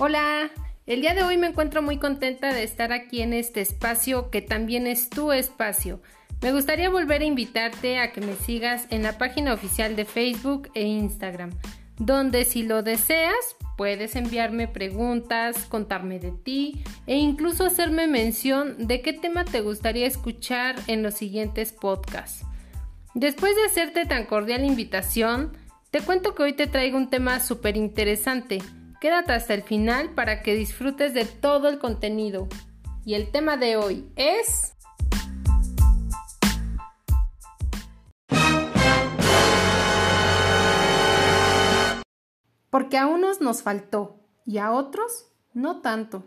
Hola, el día de hoy me encuentro muy contenta de estar aquí en este espacio que también es tu espacio. Me gustaría volver a invitarte a que me sigas en la página oficial de Facebook e Instagram, donde si lo deseas puedes enviarme preguntas, contarme de ti e incluso hacerme mención de qué tema te gustaría escuchar en los siguientes podcasts. Después de hacerte tan cordial invitación, te cuento que hoy te traigo un tema súper interesante Quédate hasta el final para que disfrutes de todo el contenido. Y el tema de hoy es... Porque a unos nos faltó y a otros no tanto.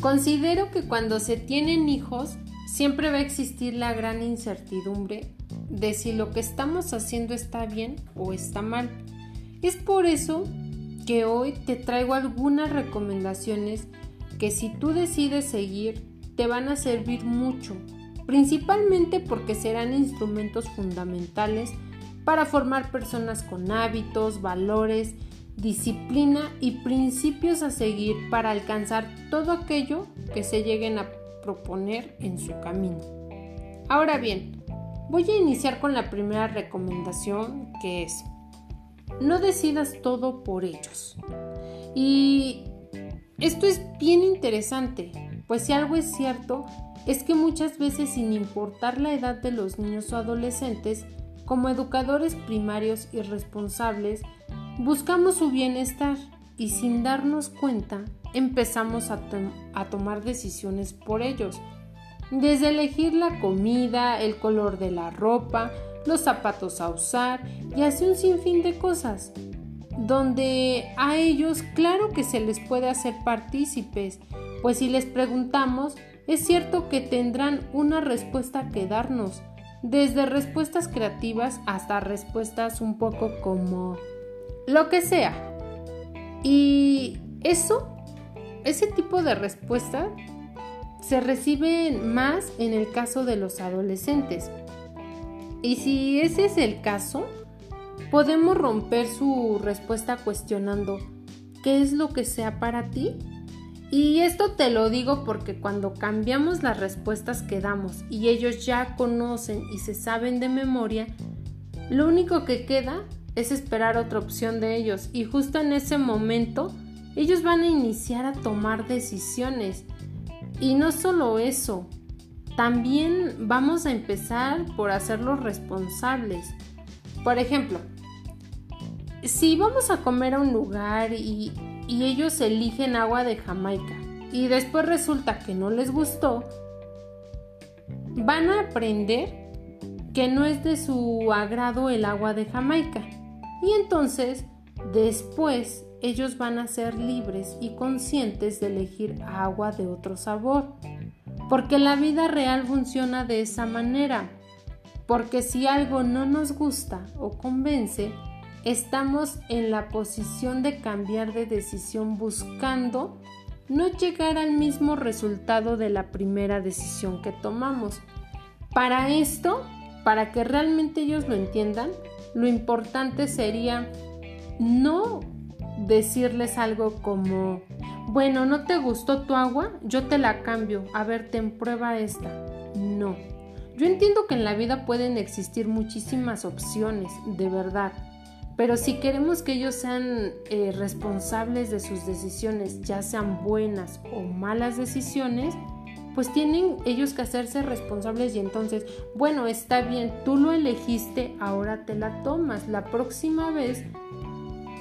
Considero que cuando se tienen hijos siempre va a existir la gran incertidumbre de si lo que estamos haciendo está bien o está mal. Es por eso que hoy te traigo algunas recomendaciones que si tú decides seguir te van a servir mucho, principalmente porque serán instrumentos fundamentales para formar personas con hábitos, valores disciplina y principios a seguir para alcanzar todo aquello que se lleguen a proponer en su camino. Ahora bien, voy a iniciar con la primera recomendación que es, no decidas todo por ellos. Y esto es bien interesante, pues si algo es cierto, es que muchas veces sin importar la edad de los niños o adolescentes, como educadores primarios y responsables, Buscamos su bienestar y sin darnos cuenta empezamos a, tomar decisiones por ellos. Desde elegir la comida, el color de la ropa, los zapatos a usar y así un sinfín de cosas. Donde a ellos claro que se les puede hacer partícipes, pues si les preguntamos, es cierto que tendrán una respuesta que darnos, desde respuestas creativas hasta respuestas un poco como lo que sea. Y eso, ese tipo de respuesta se recibe más en el caso de los adolescentes. Y si ese es el caso, podemos romper su respuesta cuestionando qué es lo que sea para ti. Y esto te lo digo porque cuando cambiamos las respuestas que damos y ellos ya conocen y se saben de memoria, lo único que queda es esperar otra opción de ellos y justo en ese momento ellos van a iniciar a tomar decisiones. Y no solo eso, también vamos a empezar por hacerlos responsables. Por ejemplo, si vamos a comer a un lugar y, y ellos eligen agua de Jamaica y después resulta que no les gustó, van a aprender que no es de su agrado el agua de Jamaica y entonces, después, ellos van a ser libres y conscientes de elegir agua de otro sabor. Porque la vida real funciona de esa manera. Porque si algo no nos gusta o convence, estamos en la posición de cambiar de decisión buscando no llegar al mismo resultado de la primera decisión que tomamos. Para esto, para que realmente ellos lo entiendan, lo importante sería no decirles algo como, bueno, ¿no te gustó tu agua? Yo te la cambio. A ver, ten prueba esta. No. Yo entiendo que en la vida pueden existir muchísimas opciones, de verdad. Pero si queremos que ellos sean eh, responsables de sus decisiones, ya sean buenas o malas decisiones, pues tienen ellos que hacerse responsables y entonces, bueno, está bien, tú lo elegiste, ahora te la tomas. La próxima vez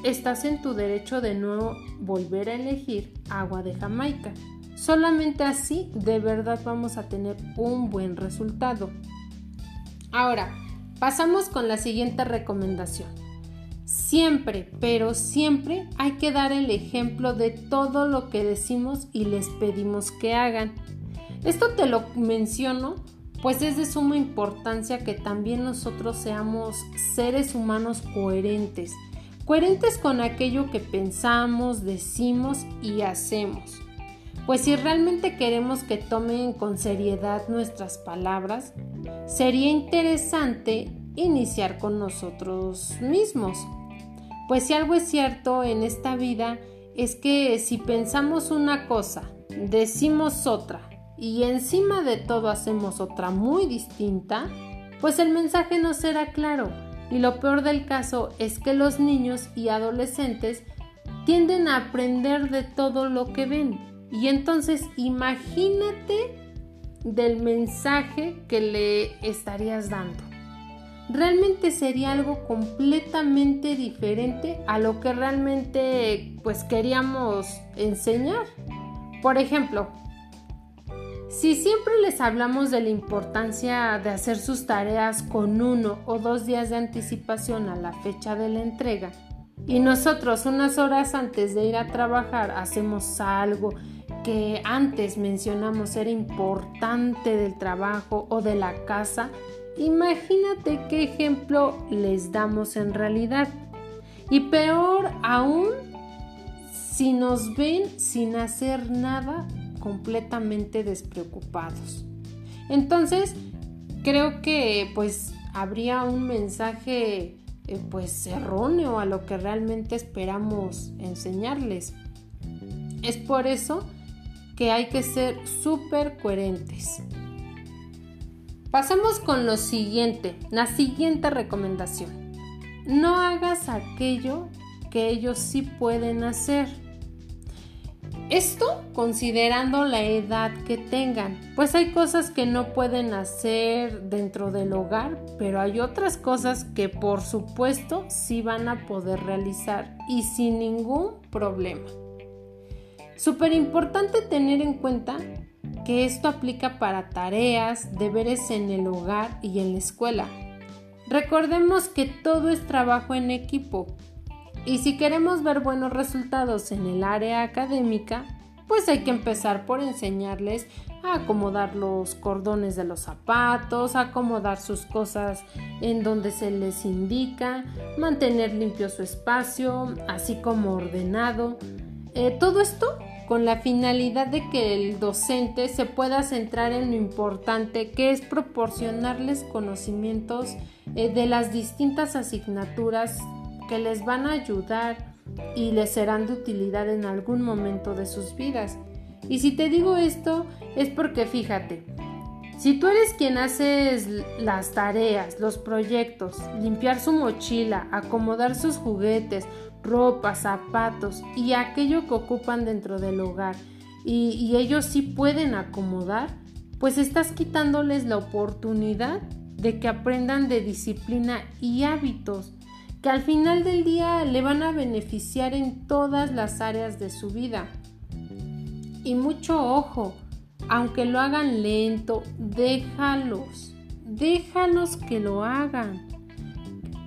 estás en tu derecho de nuevo volver a elegir agua de Jamaica. Solamente así de verdad vamos a tener un buen resultado. Ahora, pasamos con la siguiente recomendación. Siempre, pero siempre hay que dar el ejemplo de todo lo que decimos y les pedimos que hagan. Esto te lo menciono pues es de suma importancia que también nosotros seamos seres humanos coherentes, coherentes con aquello que pensamos, decimos y hacemos. Pues si realmente queremos que tomen con seriedad nuestras palabras, sería interesante iniciar con nosotros mismos. Pues si algo es cierto en esta vida es que si pensamos una cosa, decimos otra y encima de todo hacemos otra muy distinta, pues el mensaje no será claro. Y lo peor del caso es que los niños y adolescentes tienden a aprender de todo lo que ven. Y entonces imagínate del mensaje que le estarías dando realmente sería algo completamente diferente a lo que realmente pues queríamos enseñar. Por ejemplo, si siempre les hablamos de la importancia de hacer sus tareas con uno o dos días de anticipación a la fecha de la entrega, y nosotros unas horas antes de ir a trabajar hacemos algo que antes mencionamos era importante del trabajo o de la casa, Imagínate qué ejemplo les damos en realidad. Y peor aún, si nos ven sin hacer nada completamente despreocupados. Entonces, creo que pues habría un mensaje eh, pues erróneo a lo que realmente esperamos enseñarles. Es por eso que hay que ser súper coherentes. Pasamos con lo siguiente, la siguiente recomendación. No hagas aquello que ellos sí pueden hacer. Esto considerando la edad que tengan, pues hay cosas que no pueden hacer dentro del hogar, pero hay otras cosas que por supuesto sí van a poder realizar y sin ningún problema. Súper importante tener en cuenta que esto aplica para tareas, deberes en el hogar y en la escuela. Recordemos que todo es trabajo en equipo y si queremos ver buenos resultados en el área académica, pues hay que empezar por enseñarles a acomodar los cordones de los zapatos, acomodar sus cosas en donde se les indica, mantener limpio su espacio, así como ordenado. Eh, todo esto con la finalidad de que el docente se pueda centrar en lo importante que es proporcionarles conocimientos eh, de las distintas asignaturas que les van a ayudar y les serán de utilidad en algún momento de sus vidas. Y si te digo esto es porque fíjate, si tú eres quien haces las tareas, los proyectos, limpiar su mochila, acomodar sus juguetes, ropa, zapatos y aquello que ocupan dentro del hogar y, ellos sí pueden acomodar, pues estás quitándoles la oportunidad de que aprendan de disciplina y hábitos que al final del día le van a beneficiar en todas las áreas de su vida. Y mucho ojo, aunque lo hagan lento, déjalos, déjalos que lo hagan,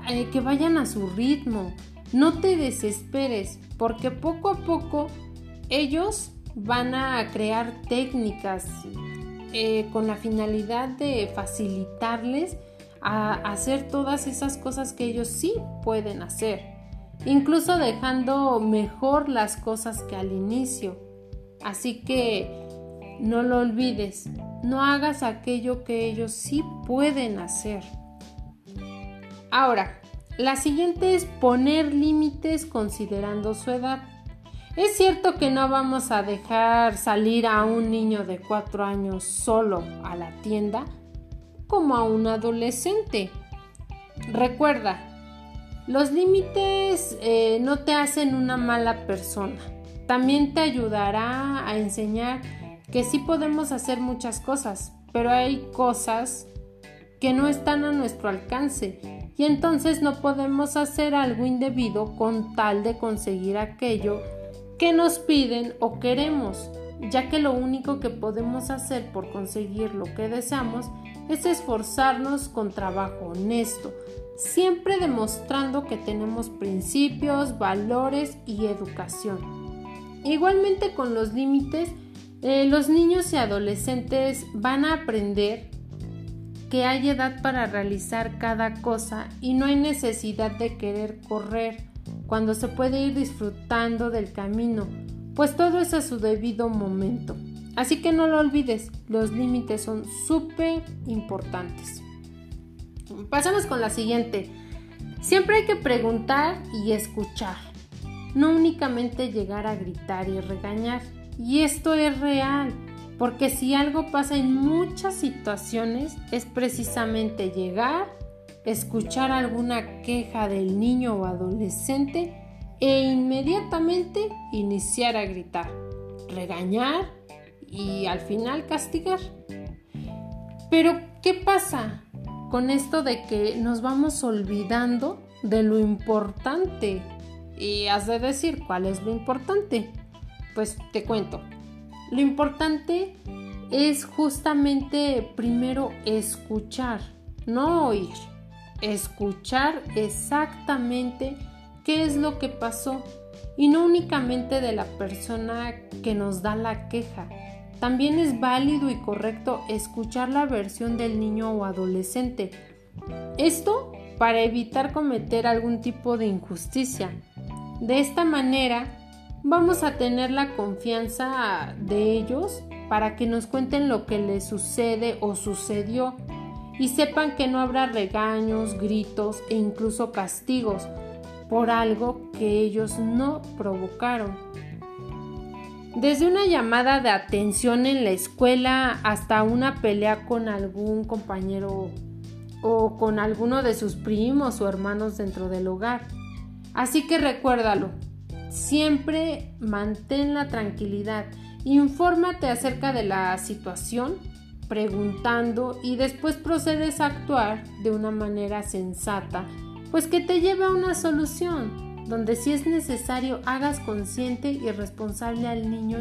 eh, que vayan a su ritmo, no te desesperes, porque poco a poco ellos van a crear técnicas eh, con la finalidad de facilitarles a hacer todas esas cosas que ellos sí pueden hacer, incluso dejando mejor las cosas que al inicio. Así que no lo olvides, no hagas aquello que ellos sí pueden hacer. Ahora, la siguiente es poner límites considerando su edad. Es cierto que no vamos a dejar salir a un niño de 4 años solo a la tienda como a un adolescente. Recuerda, los límites eh, no te hacen una mala persona. También te ayudará a enseñar que sí podemos hacer muchas cosas, pero hay cosas que no están a nuestro alcance y entonces no podemos hacer algo indebido con tal de conseguir aquello que nos piden o queremos, ya que lo único que podemos hacer por conseguir lo que deseamos es esforzarnos con trabajo honesto, siempre demostrando que tenemos principios, valores y educación. Igualmente con los límites, eh, los niños y adolescentes van a aprender que hay edad para realizar cada cosa y no hay necesidad de querer correr cuando se puede ir disfrutando del camino, pues todo es a su debido momento. Así que no lo olvides, los límites son súper importantes. Pasamos con la siguiente. Siempre hay que preguntar y escuchar, no únicamente llegar a gritar y regañar. Y esto es real, porque si algo pasa en muchas situaciones es precisamente llegar, escuchar alguna queja del niño o adolescente e inmediatamente iniciar a gritar, regañar y al final castigar. Pero, ¿qué pasa con esto de que nos vamos olvidando de lo importante? Y has de decir, ¿cuál es lo importante? Pues te cuento. Lo importante es justamente primero escuchar, no oír. Escuchar exactamente qué es lo que pasó y no únicamente de la persona que nos da la queja. También es válido y correcto escuchar la versión del niño o adolescente. Esto para evitar cometer algún tipo de injusticia. De esta manera vamos a tener la confianza de ellos para que nos cuenten lo que les sucede o sucedió y sepan que no habrá regaños, gritos e incluso castigos, por algo que ellos no provocaron. Desde una llamada de atención en la escuela hasta una pelea con algún compañero o con alguno de sus primos o hermanos dentro del hogar. Así que recuérdalo, siempre mantén la tranquilidad, infórmate acerca de la situación, preguntando y después procedes a actuar de una manera sensata pues que te lleve a una solución, donde si es necesario hagas consciente y responsable al niño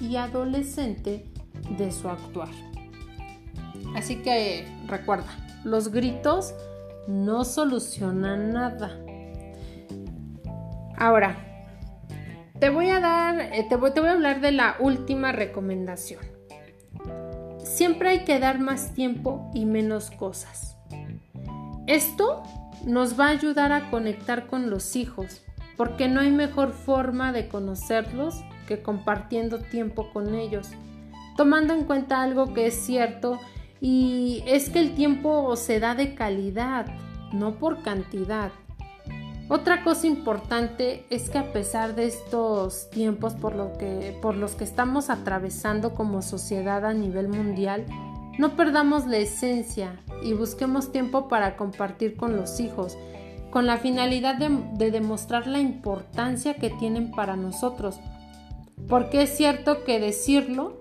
y adolescente de su actuar. Así que recuerda, los gritos no solucionan nada. Ahora, te voy a dar, eh, te voy, te voy a hablar de la última recomendación. Siempre hay que dar más tiempo y menos cosas. Esto nos va a ayudar a conectar con los hijos, porque no hay mejor forma de conocerlos que compartiendo tiempo con ellos, tomando en cuenta algo que es cierto y es que el tiempo se da de calidad, no por cantidad. Otra cosa importante es que a pesar de estos tiempos por, los que estamos atravesando como sociedad a nivel mundial, no perdamos la esencia y busquemos tiempo para compartir con los hijos, con la finalidad de, demostrar la importancia que tienen para nosotros. Porque es cierto que decirlo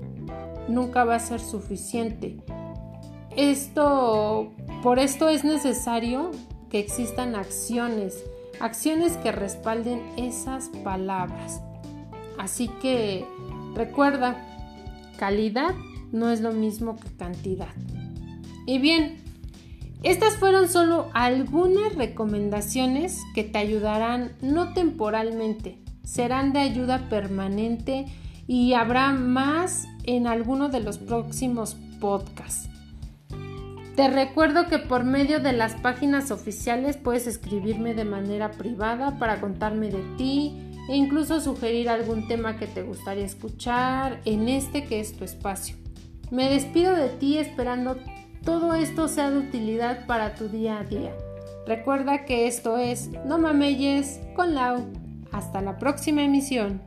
nunca va a ser suficiente. Esto, por esto es necesario que existan acciones, acciones que respalden esas palabras. Así que recuerda, calidad no es lo mismo que cantidad. Y bien, estas fueron solo algunas recomendaciones que te ayudarán no temporalmente, serán de ayuda permanente y habrá más en alguno de los próximos podcasts. Te recuerdo que por medio de las páginas oficiales puedes escribirme de manera privada para contarme de ti e incluso sugerir algún tema que te gustaría escuchar en este que es tu espacio. Me despido de ti esperando todo esto sea de utilidad para tu día a día. Recuerda que esto es No Mameyes con Lau. Hasta la próxima emisión.